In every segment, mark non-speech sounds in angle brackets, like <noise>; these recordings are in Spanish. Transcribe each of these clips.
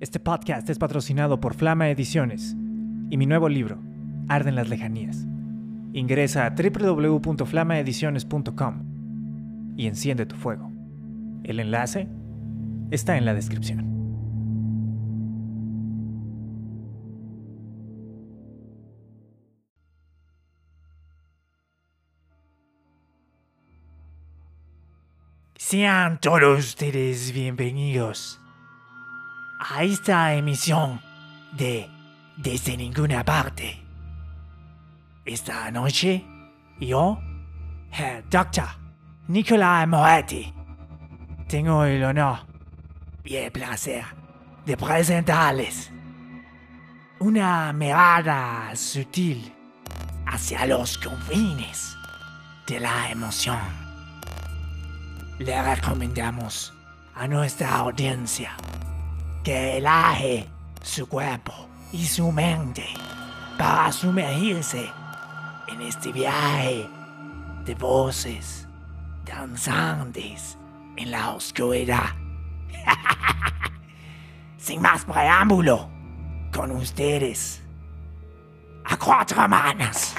Este podcast es patrocinado por Flama Ediciones y mi nuevo libro, Arden las Lejanías. Ingresa a www.flamaediciones.com y enciende tu fuego. El enlace está en la descripción. Sean todos ustedes bienvenidos a esta emisión de Desde Ninguna Parte. Esta noche, yo, el Dr. Nicolai Moretti, tengo el honor y el placer de presentarles una mirada sutil hacia los confines de la emoción. Le recomendamos a nuestra audiencia que relaje su cuerpo y su mente para sumergirse en este viaje de voces danzantes en la oscuridad. <laughs> Sin más preámbulo, con ustedes, a cuatro manos.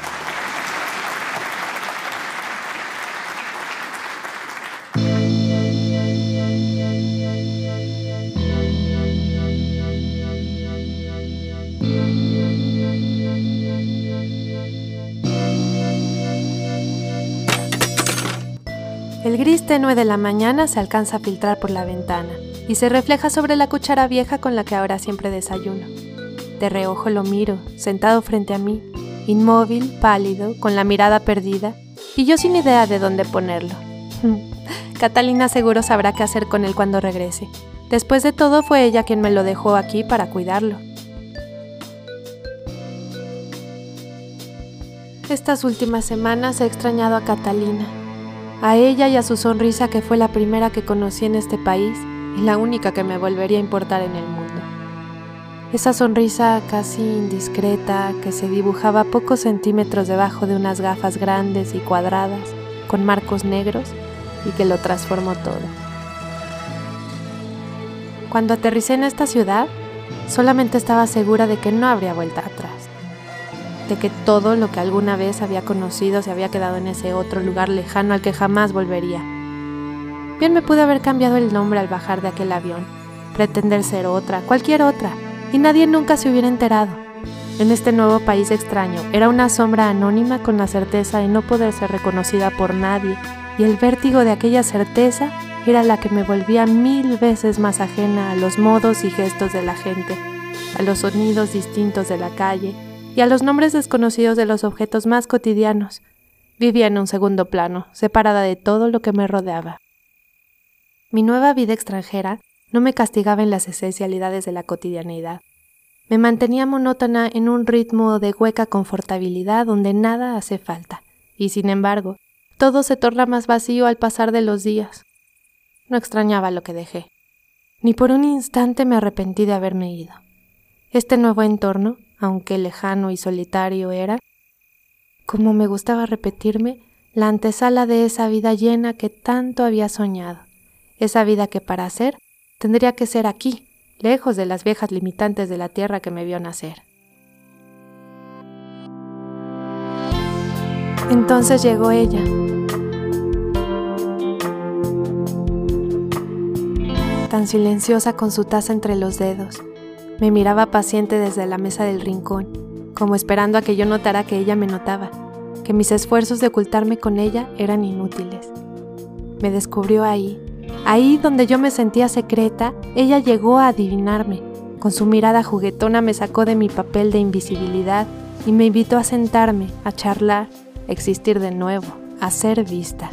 Tenue de la mañana se alcanza a filtrar por la ventana y se refleja sobre la cuchara vieja con la que ahora siempre desayuno. De reojo lo miro, sentado frente a mí, inmóvil, pálido, con la mirada perdida, y yo sin idea de dónde ponerlo. <laughs> Catalina seguro sabrá qué hacer con él cuando regrese. Después de todo fue ella quien me lo dejó aquí para cuidarlo. Estas últimas semanas he extrañado a Catalina, a ella y a su sonrisa que fue la primera que conocí en este país y la única que me volvería a importar en el mundo. Esa sonrisa casi indiscreta que se dibujaba pocos centímetros debajo de unas gafas grandes y cuadradas con marcos negros y que lo transformó todo. Cuando aterricé en esta ciudad, solamente estaba segura de que no habría vuelta atrás de que todo lo que alguna vez había conocido se había quedado en ese otro lugar lejano al que jamás volvería. Bien me pude haber cambiado el nombre al bajar de aquel avión, pretender ser otra, cualquier otra, y nadie nunca se hubiera enterado. En este nuevo país extraño era una sombra anónima con la certeza de no poder ser reconocida por nadie, y el vértigo de aquella certeza era la que me volvía mil veces más ajena a los modos y gestos de la gente, a los sonidos distintos de la calle, y a los nombres desconocidos de los objetos más cotidianos. Vivía en un segundo plano, separada de todo lo que me rodeaba. Mi nueva vida extranjera no me castigaba en las esencialidades de la cotidianidad. Me mantenía monótona en un ritmo de hueca confortabilidad donde nada hace falta, y sin embargo, todo se torna más vacío al pasar de los días. No extrañaba lo que dejé. Ni por un instante me arrepentí de haberme ido. Este nuevo entorno aunque lejano y solitario era, como me gustaba repetirme, la antesala de esa vida llena que tanto había soñado, esa vida que para hacer tendría que ser aquí, lejos de las viejas limitantes de la tierra que me vio nacer. Entonces llegó ella. Tan silenciosa con su taza entre los dedos, me miraba paciente desde la mesa del rincón, como esperando a que yo notara que ella me notaba, que mis esfuerzos de ocultarme con ella eran inútiles. Me descubrió ahí, ahí donde yo me sentía secreta, ella llegó a adivinarme. Con su mirada juguetona me sacó de mi papel de invisibilidad y me invitó a sentarme, a charlar, a existir de nuevo, a ser vista.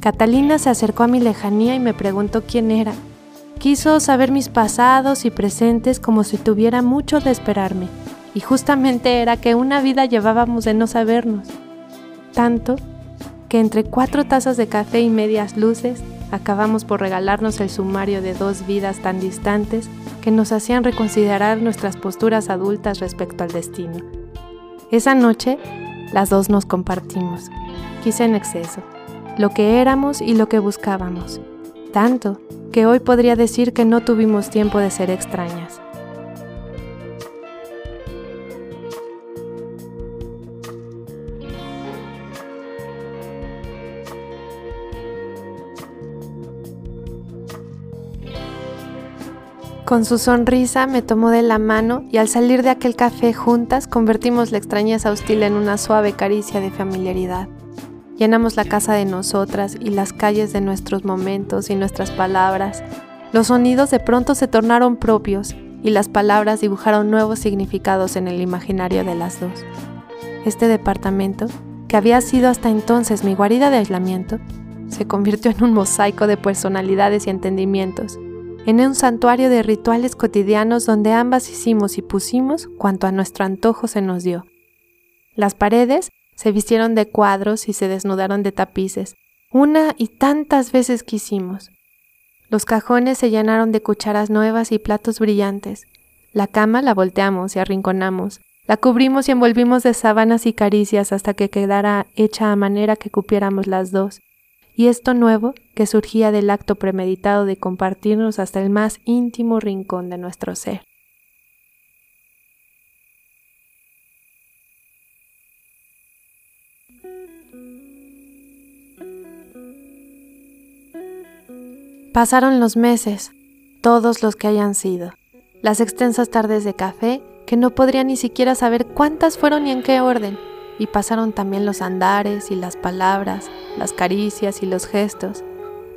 Catalina se acercó a mi lejanía y me preguntó quién era, Quiso saber mis pasados y presentes como si tuviera mucho de esperarme, y justamente era que una vida llevábamos de no sabernos. Tanto que entre cuatro tazas de café y medias luces acabamos por regalarnos el sumario de dos vidas tan distantes que nos hacían reconsiderar nuestras posturas adultas respecto al destino. Esa noche, las dos nos compartimos, quizá en exceso, lo que éramos y lo que buscábamos, tanto que hoy podría decir que no tuvimos tiempo de ser extrañas. Con su sonrisa me tomó de la mano y al salir de aquel café juntas convertimos la extrañeza hostil en una suave caricia de familiaridad. Llenamos la casa de nosotras y las calles de nuestros momentos y nuestras palabras. Los sonidos de pronto se tornaron propios y las palabras dibujaron nuevos significados en el imaginario de las dos. Este departamento, que había sido hasta entonces mi guarida de aislamiento, se convirtió en un mosaico de personalidades y entendimientos en un santuario de rituales cotidianos donde ambas hicimos y pusimos cuanto a nuestro antojo se nos dio. Las paredes se vistieron de cuadros y se desnudaron de tapices, una y tantas veces quisimos. Los cajones se llenaron de cucharas nuevas y platos brillantes. La cama la volteamos y arrinconamos, la cubrimos y envolvimos de sábanas y caricias hasta que quedara hecha a manera que cupiéramos las dos, y esto nuevo que surgía del acto premeditado de compartirnos hasta el más íntimo rincón de nuestro ser. Pasaron los meses, todos los que hayan sido, las extensas tardes de café que no podría ni siquiera saber cuántas fueron y en qué orden, y pasaron también los andares y las palabras, las caricias y los gestos,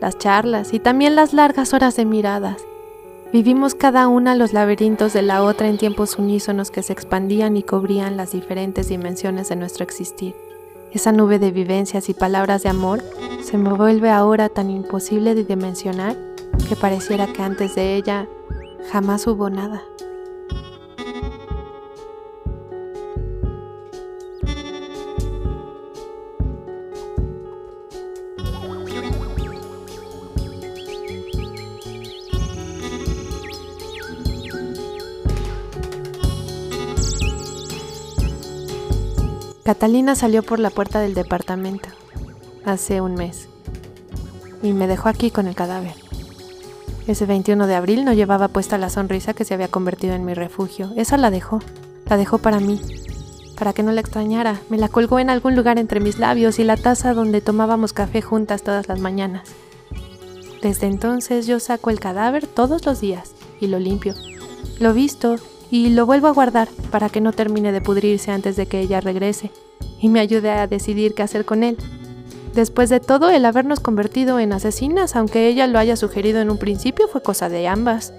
las charlas y también las largas horas de miradas. Vivimos cada una los laberintos de la otra en tiempos unísonos que se expandían y cubrían las diferentes dimensiones de nuestro existir. Esa nube de vivencias y palabras de amor se me vuelve ahora tan imposible de dimensionar que pareciera que antes de ella jamás hubo nada. Catalina salió por la puerta del departamento hace un mes y me dejó aquí con el cadáver. Ese 21 de abril no llevaba puesta la sonrisa que se había convertido en mi refugio. Esa la dejó, la dejó para mí, para que no la extrañara. Me la colgó en algún lugar entre mis labios y la taza donde tomábamos café juntas todas las mañanas. Desde entonces yo saco el cadáver todos los días y lo limpio. Lo visto y lo vuelvo a guardar para que no termine de pudrirse antes de que ella regrese y me ayude a decidir qué hacer con él. Después de todo, el habernos convertido en asesinas, aunque ella lo haya sugerido en un principio, fue cosa de ambas.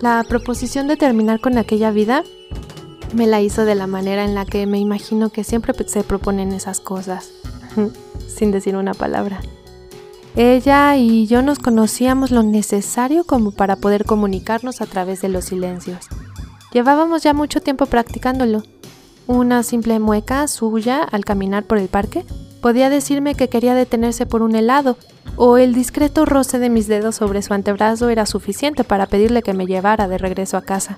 La proposición de terminar con aquella vida me la hizo de la manera en la que me imagino que siempre se proponen esas cosas, <laughs> sin decir una palabra. Ella y yo nos conocíamos lo necesario como para poder comunicarnos a través de los silencios. Llevábamos ya mucho tiempo practicándolo. Una simple mueca suya al caminar por el parque podía decirme que quería detenerse por un helado, o el discreto roce de mis dedos sobre su antebrazo era suficiente para pedirle que me llevara de regreso a casa.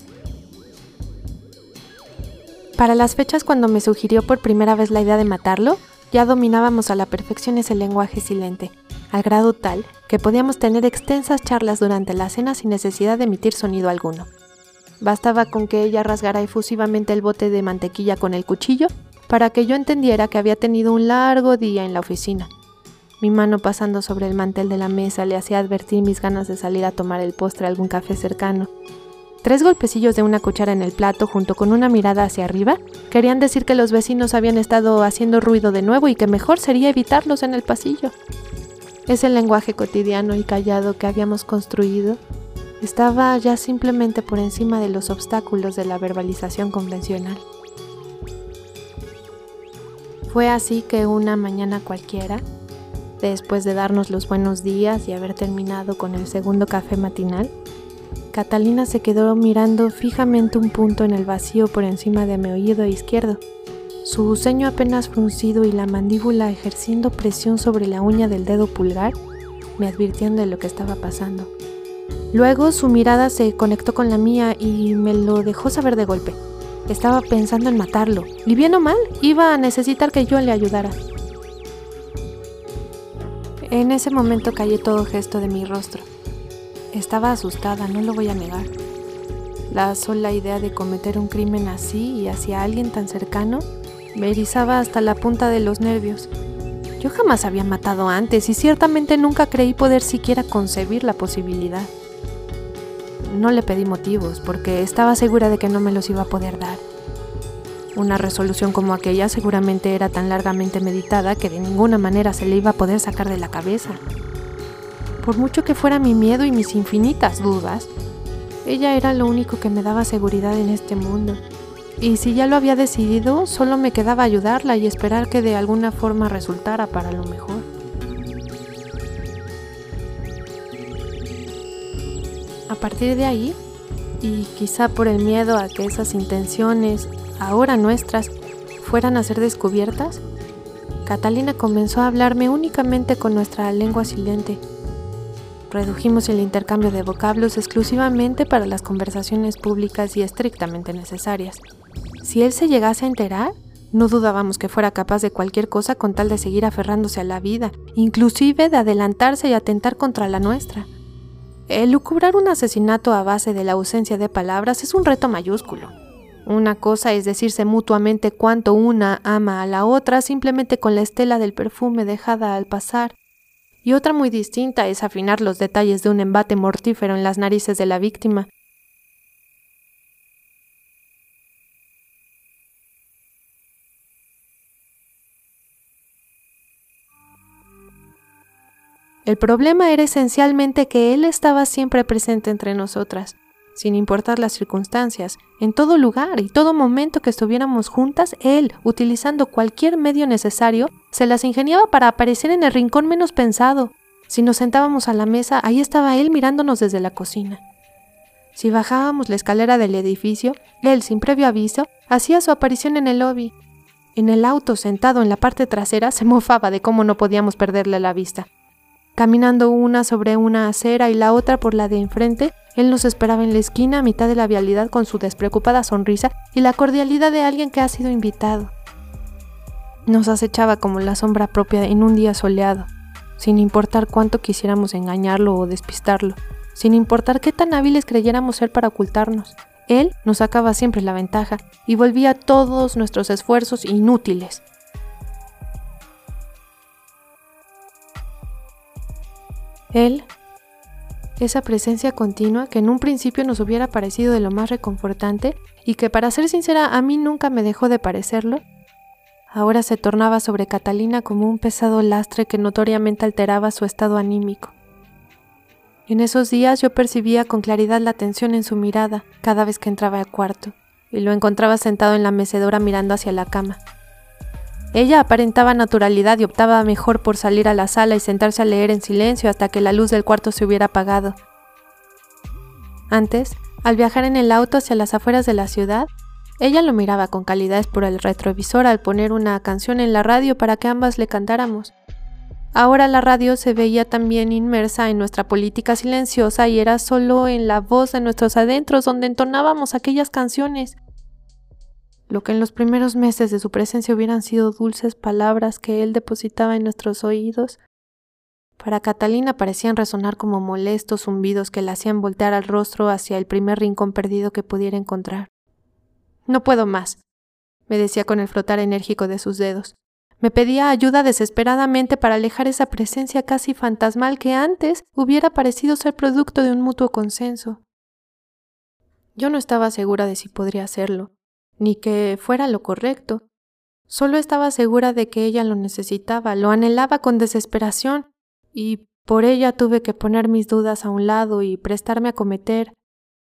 Para las fechas cuando me sugirió por primera vez la idea de matarlo, ya dominábamos a la perfección ese lenguaje silente al grado tal que podíamos tener extensas charlas durante la cena sin necesidad de emitir sonido alguno. Bastaba con que ella rasgara efusivamente el bote de mantequilla con el cuchillo para que yo entendiera que había tenido un largo día en la oficina. Mi mano pasando sobre el mantel de la mesa le hacía advertir mis ganas de salir a tomar el postre a algún café cercano. Tres golpecillos de una cuchara en el plato junto con una mirada hacia arriba querían decir que los vecinos habían estado haciendo ruido de nuevo y que mejor sería evitarlos en el pasillo. Ese lenguaje cotidiano y callado que habíamos construido estaba ya simplemente por encima de los obstáculos de la verbalización convencional. Fue así que una mañana cualquiera, después de darnos los buenos días y haber terminado con el segundo café matinal, Catalina se quedó mirando fijamente un punto en el vacío por encima de mi oído izquierdo su ceño apenas fruncido y la mandíbula ejerciendo presión sobre la uña del dedo pulgar me advirtieron de lo que estaba pasando. Luego su mirada se conectó con la mía y me lo dejó saber de golpe. Estaba pensando en matarlo. Y bien o mal, iba a necesitar que yo le ayudara. En ese momento callé todo gesto de mi rostro. Estaba asustada, no lo voy a negar. La sola idea de cometer un crimen así y hacia alguien tan cercano me erizaba hasta la punta de los nervios. Yo jamás había matado antes y ciertamente nunca creí poder siquiera concebir la posibilidad. No le pedí motivos porque estaba segura de que no me los iba a poder dar. Una resolución como aquella seguramente era tan largamente meditada que de ninguna manera se le iba a poder sacar de la cabeza. Por mucho que fuera mi miedo y mis infinitas dudas, ella era lo único que me daba seguridad en este mundo. Y si ya lo había decidido, solo me quedaba ayudarla y esperar que de alguna forma resultara para lo mejor. A partir de ahí, y quizá por el miedo a que esas intenciones, ahora nuestras, fueran a ser descubiertas, Catalina comenzó a hablarme únicamente con nuestra lengua silente Redujimos el intercambio de vocablos exclusivamente para las conversaciones públicas y estrictamente necesarias. Si él se llegase a enterar, no dudábamos que fuera capaz de cualquier cosa con tal de seguir aferrándose a la vida, inclusive de adelantarse y atentar contra la nuestra. El lucubrar un asesinato a base de la ausencia de palabras es un reto mayúsculo. Una cosa es decirse mutuamente cuánto una ama a la otra simplemente con la estela del perfume dejada al pasar, y otra muy distinta es afinar los detalles de un embate mortífero en las narices de la víctima. El problema era esencialmente que él estaba siempre presente entre nosotras, sin importar las circunstancias, en todo lugar y todo momento que estuviéramos juntas, él, utilizando cualquier medio necesario, se las ingeniaba para aparecer en el rincón menos pensado. Si nos sentábamos a la mesa, ahí estaba él mirándonos desde la cocina. Si bajábamos la escalera del edificio, él, sin previo aviso, hacía su aparición en el lobby. En el auto, sentado en la parte trasera, se mofaba de cómo no podíamos perderle la vista. Caminando una sobre una acera y la otra por la de enfrente, él nos esperaba en la esquina a mitad de la vialidad con su despreocupada sonrisa y la cordialidad de alguien que ha sido invitado. Nos acechaba como la sombra propia en un día soleado, sin importar cuánto quisiéramos engañarlo o despistarlo, sin importar qué tan hábiles creyéramos ser para ocultarnos. Él nos sacaba siempre la ventaja y volvía todos nuestros esfuerzos inútiles. Él esa presencia continua que en un principio nos hubiera parecido de lo más reconfortante y que para ser sincera a mí nunca me dejó de parecerlo, ahora se tornaba sobre Catalina como un pesado lastre que notoriamente alteraba su estado anímico. En esos días yo percibía con claridad la tensión en su mirada cada vez que entraba al cuarto, y lo encontraba sentado en la mecedora mirando hacia la cama. Ella aparentaba naturalidad y optaba mejor por salir a la sala y sentarse a leer en silencio hasta que la luz del cuarto se hubiera apagado. Antes, al viajar en el auto hacia las afueras de la ciudad, ella lo miraba con calidez por el retrovisor al poner una canción en la radio para que ambas le cantáramos. Ahora la radio se veía también inmersa en nuestra política silenciosa y era solo en la voz de nuestros adentros donde entonábamos aquellas canciones lo que en los primeros meses de su presencia hubieran sido dulces palabras que él depositaba en nuestros oídos, para Catalina parecían resonar como molestos zumbidos que la hacían voltear al rostro hacia el primer rincón perdido que pudiera encontrar. No puedo más, me decía con el frotar enérgico de sus dedos. Me pedía ayuda desesperadamente para alejar esa presencia casi fantasmal que antes hubiera parecido ser producto de un mutuo consenso. Yo no estaba segura de si podría hacerlo ni que fuera lo correcto. Solo estaba segura de que ella lo necesitaba, lo anhelaba con desesperación, y por ella tuve que poner mis dudas a un lado y prestarme a cometer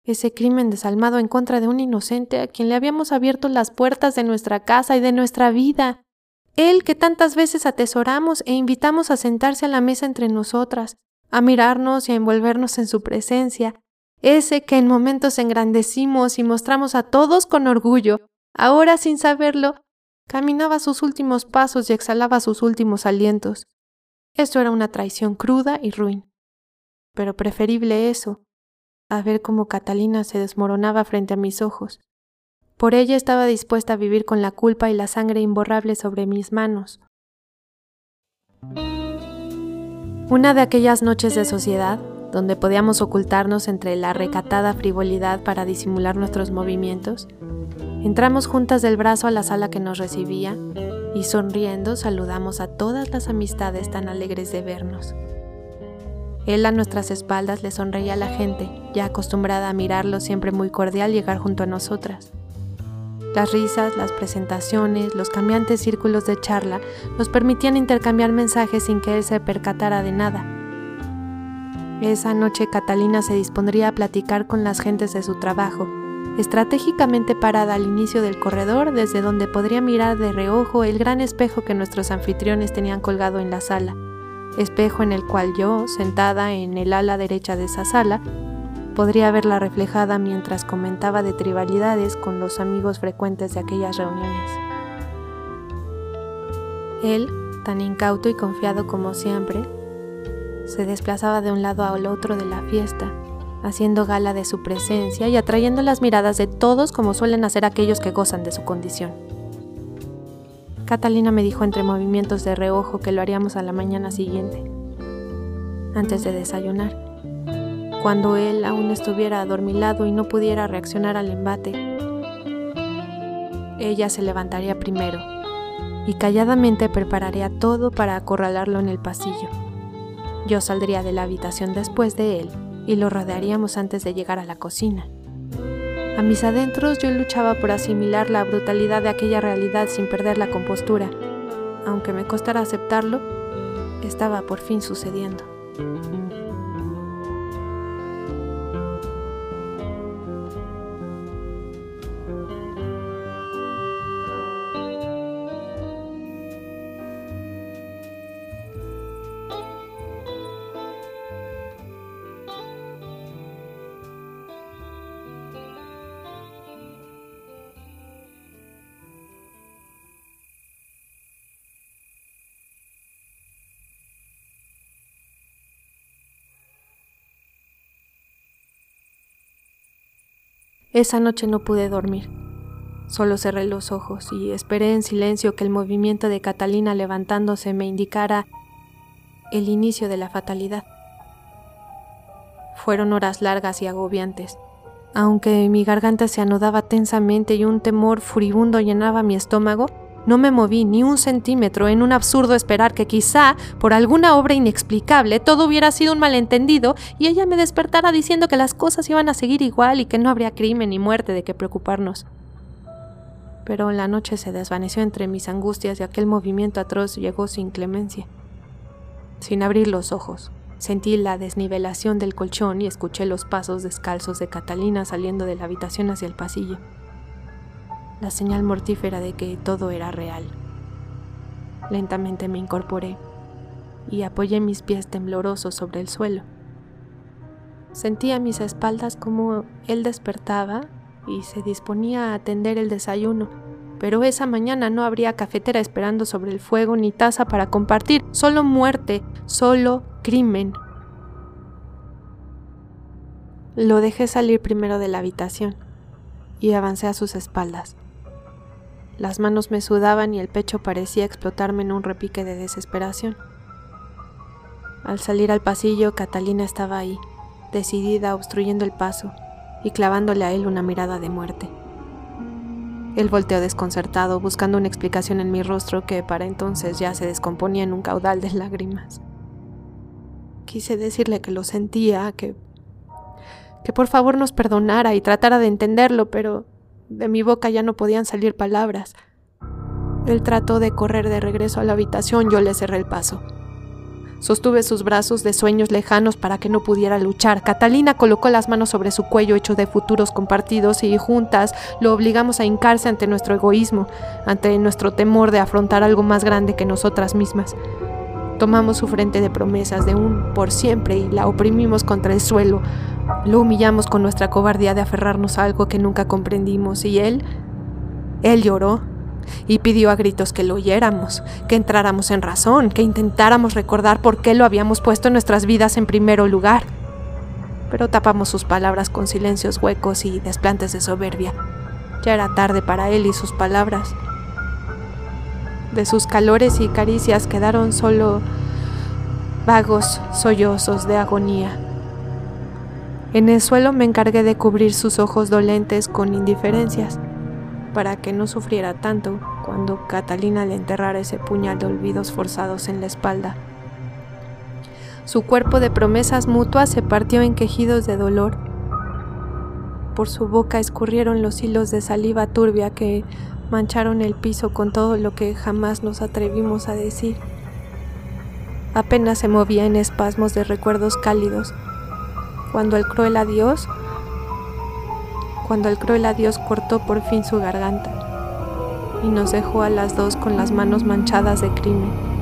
ese crimen desalmado en contra de un inocente a quien le habíamos abierto las puertas de nuestra casa y de nuestra vida. Él que tantas veces atesoramos e invitamos a sentarse a la mesa entre nosotras, a mirarnos y a envolvernos en su presencia, ese que en momentos engrandecimos y mostramos a todos con orgullo, ahora sin saberlo, caminaba sus últimos pasos y exhalaba sus últimos alientos. Esto era una traición cruda y ruin. Pero preferible eso, a ver cómo Catalina se desmoronaba frente a mis ojos. Por ella estaba dispuesta a vivir con la culpa y la sangre imborrable sobre mis manos. Una de aquellas noches de sociedad, donde podíamos ocultarnos entre la recatada frivolidad para disimular nuestros movimientos, entramos juntas del brazo a la sala que nos recibía y sonriendo saludamos a todas las amistades tan alegres de vernos. Él a nuestras espaldas le sonreía a la gente, ya acostumbrada a mirarlo siempre muy cordial llegar junto a nosotras. Las risas, las presentaciones, los cambiantes círculos de charla nos permitían intercambiar mensajes sin que él se percatara de nada. Esa noche Catalina se dispondría a platicar con las gentes de su trabajo, estratégicamente parada al inicio del corredor desde donde podría mirar de reojo el gran espejo que nuestros anfitriones tenían colgado en la sala, espejo en el cual yo, sentada en el ala derecha de esa sala, podría verla reflejada mientras comentaba de tribalidades con los amigos frecuentes de aquellas reuniones. Él, tan incauto y confiado como siempre, se desplazaba de un lado al otro de la fiesta, haciendo gala de su presencia y atrayendo las miradas de todos como suelen hacer aquellos que gozan de su condición. Catalina me dijo entre movimientos de reojo que lo haríamos a la mañana siguiente, antes de desayunar cuando él aún estuviera adormilado y no pudiera reaccionar al embate. Ella se levantaría primero y calladamente prepararía todo para acorralarlo en el pasillo. Yo saldría de la habitación después de él y lo rodearíamos antes de llegar a la cocina. A mis adentros yo luchaba por asimilar la brutalidad de aquella realidad sin perder la compostura. Aunque me costara aceptarlo, estaba por fin sucediendo. Esa noche no pude dormir. Solo cerré los ojos y esperé en silencio que el movimiento de Catalina levantándose me indicara el inicio de la fatalidad. Fueron horas largas y agobiantes. Aunque mi garganta se anudaba tensamente y un temor furibundo llenaba mi estómago, no me moví ni un centímetro en un absurdo esperar que quizá, por alguna obra inexplicable, todo hubiera sido un malentendido y ella me despertara diciendo que las cosas iban a seguir igual y que no habría crimen ni muerte de qué preocuparnos. Pero la noche se desvaneció entre mis angustias y aquel movimiento atroz llegó sin clemencia. Sin abrir los ojos, sentí la desnivelación del colchón y escuché los pasos descalzos de Catalina saliendo de la habitación hacia el pasillo la señal mortífera de que todo era real. Lentamente me incorporé y apoyé mis pies temblorosos sobre el suelo. Sentí a mis espaldas como él despertaba y se disponía a atender el desayuno, pero esa mañana no habría cafetera esperando sobre el fuego ni taza para compartir, solo muerte, solo crimen. Lo dejé salir primero de la habitación y avancé a sus espaldas. Las manos me sudaban y el pecho parecía explotarme en un repique de desesperación. Al salir al pasillo, Catalina estaba ahí, decidida, obstruyendo el paso y clavándole a él una mirada de muerte. Él volteó desconcertado, buscando una explicación en mi rostro que para entonces ya se descomponía en un caudal de lágrimas. Quise decirle que lo sentía, que que por favor nos perdonara y tratara de entenderlo, pero de mi boca ya no podían salir palabras. Él trató de correr de regreso a la habitación, yo le cerré el paso. Sostuve sus brazos de sueños lejanos para que no pudiera luchar. Catalina colocó las manos sobre su cuello hecho de futuros compartidos y juntas lo obligamos a hincarse ante nuestro egoísmo, ante nuestro temor de afrontar algo más grande que nosotras mismas. Tomamos su frente de promesas de un por siempre y la oprimimos contra el suelo, lo humillamos con nuestra cobardía de aferrarnos a algo que nunca comprendimos y él, él lloró y pidió a gritos que lo oyéramos, que entráramos en razón, que intentáramos recordar por qué lo habíamos puesto en nuestras vidas en primer lugar. Pero tapamos sus palabras con silencios huecos y desplantes de soberbia. Ya era tarde para él y sus palabras. De sus calores y caricias quedaron solo vagos sollozos de agonía. En el suelo me encargué de cubrir sus ojos dolentes con indiferencias, para que no sufriera tanto cuando Catalina le enterrara ese puñal de olvidos forzados en la espalda. Su cuerpo de promesas mutuas se partió en quejidos de dolor. Por su boca escurrieron los hilos de saliva turbia que mancharon el piso con todo lo que jamás nos atrevimos a decir. Apenas se movía en espasmos de recuerdos cálidos, cuando el cruel adiós, cuando el cruel adiós cortó por fin su garganta y nos dejó a las dos con las manos manchadas de crimen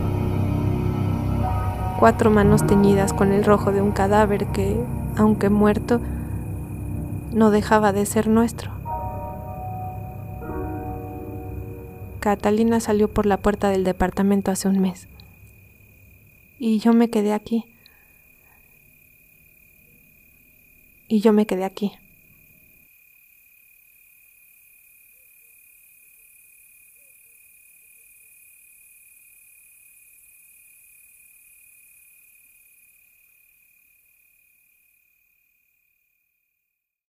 cuatro manos teñidas con el rojo de un cadáver que, aunque muerto, no dejaba de ser nuestro. Catalina salió por la puerta del departamento hace un mes. Y yo me quedé aquí. Y yo me quedé aquí.